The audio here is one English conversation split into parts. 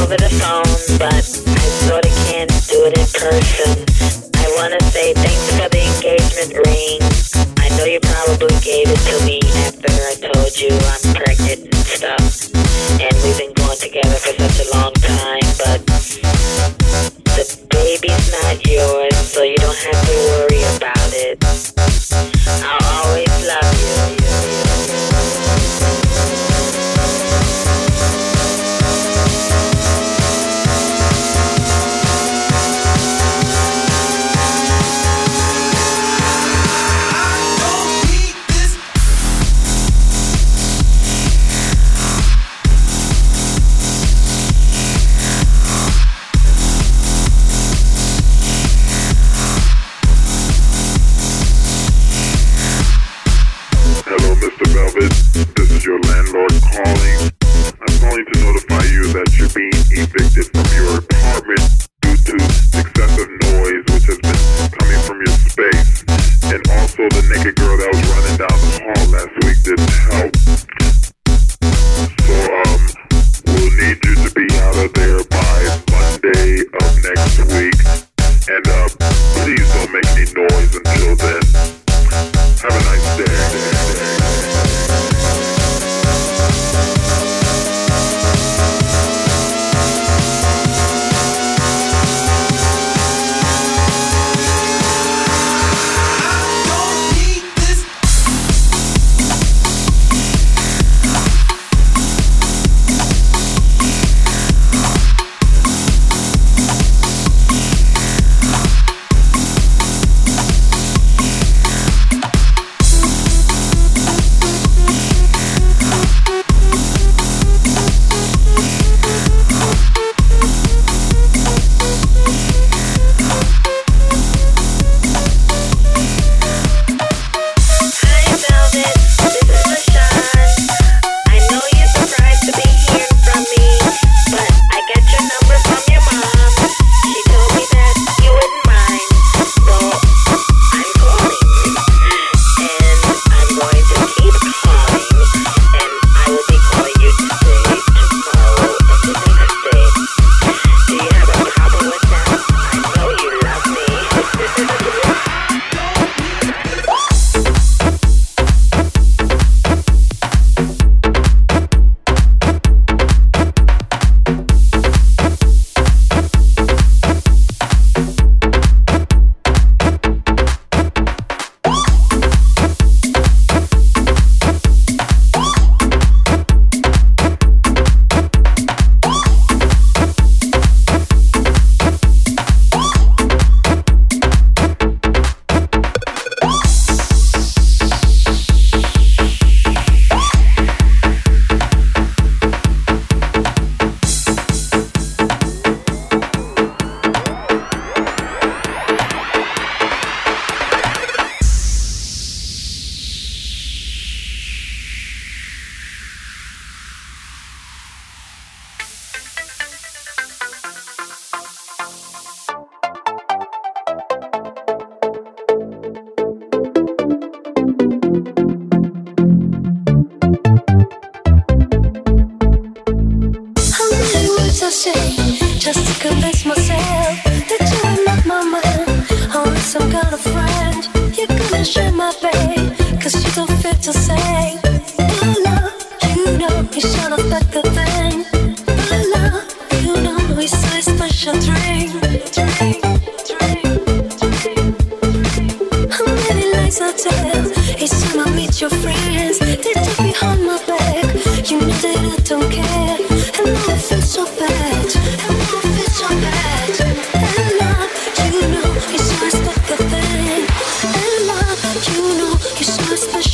over the phone, but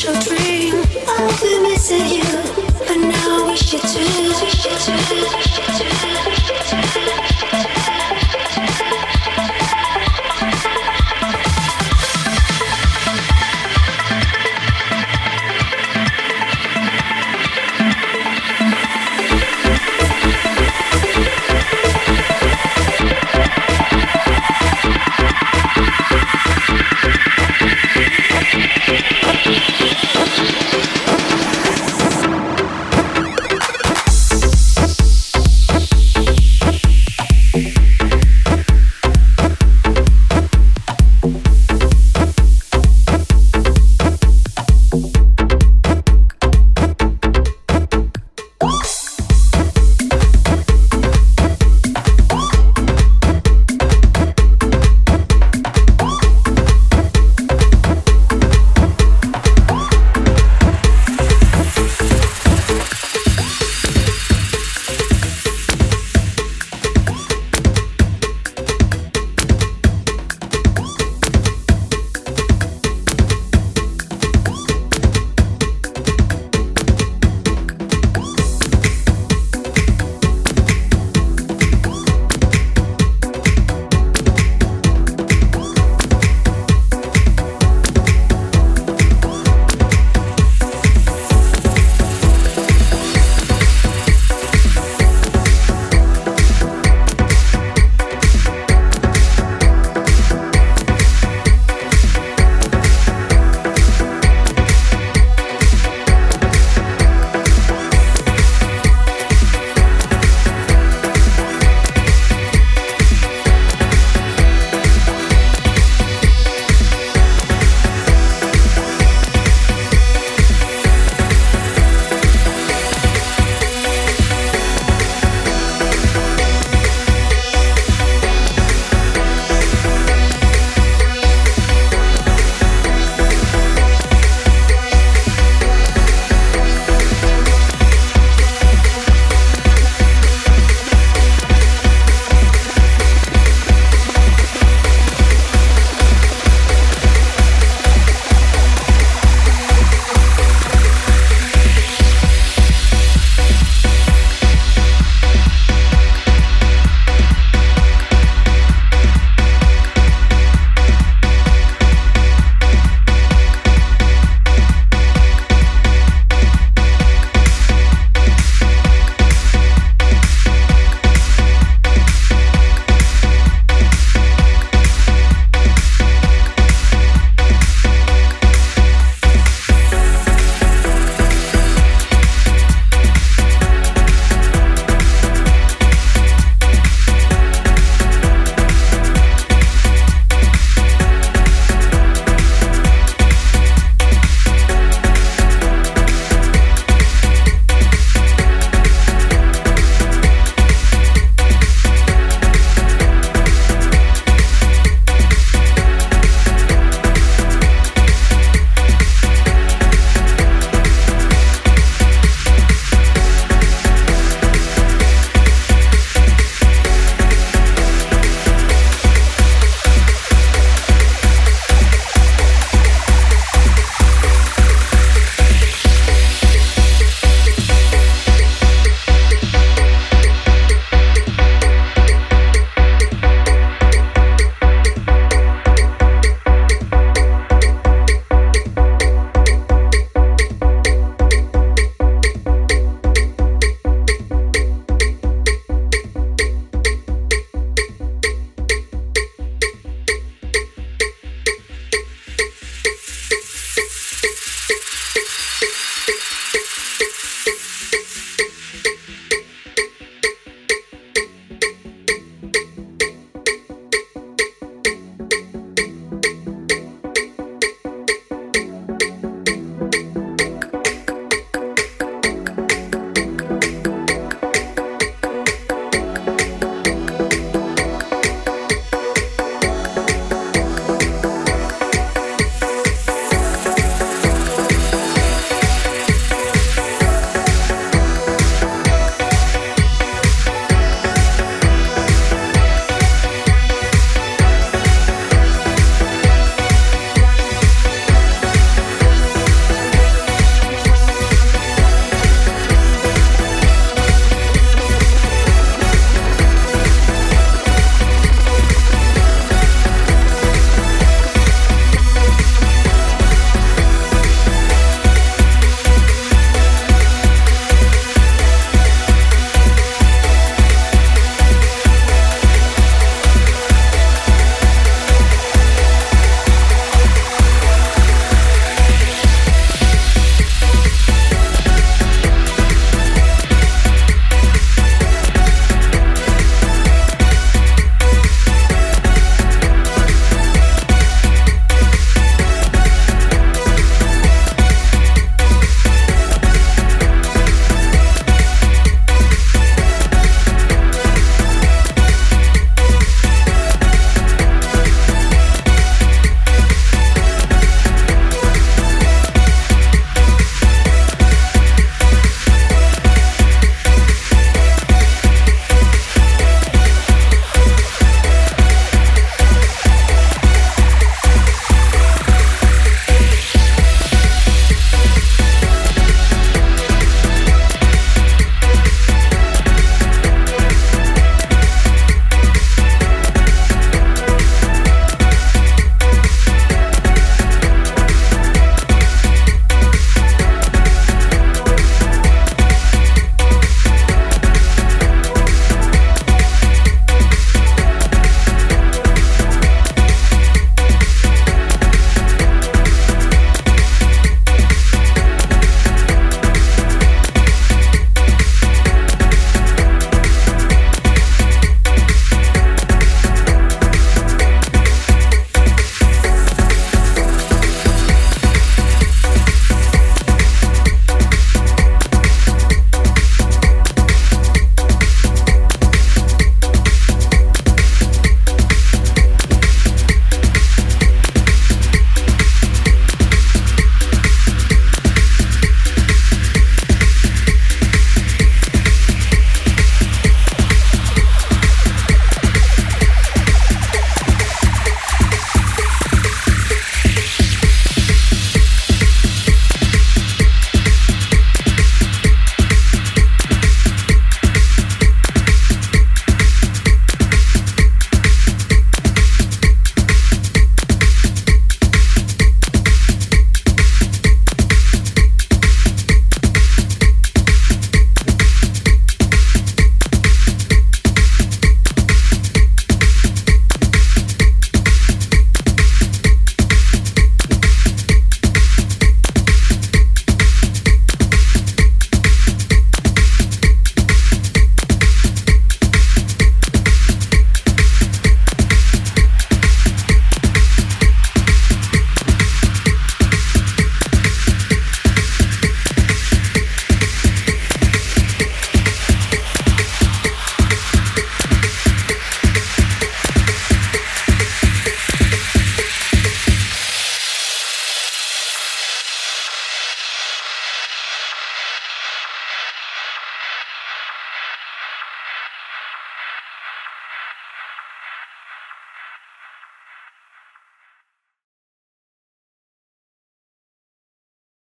your dream. I'll be missing you, but now we should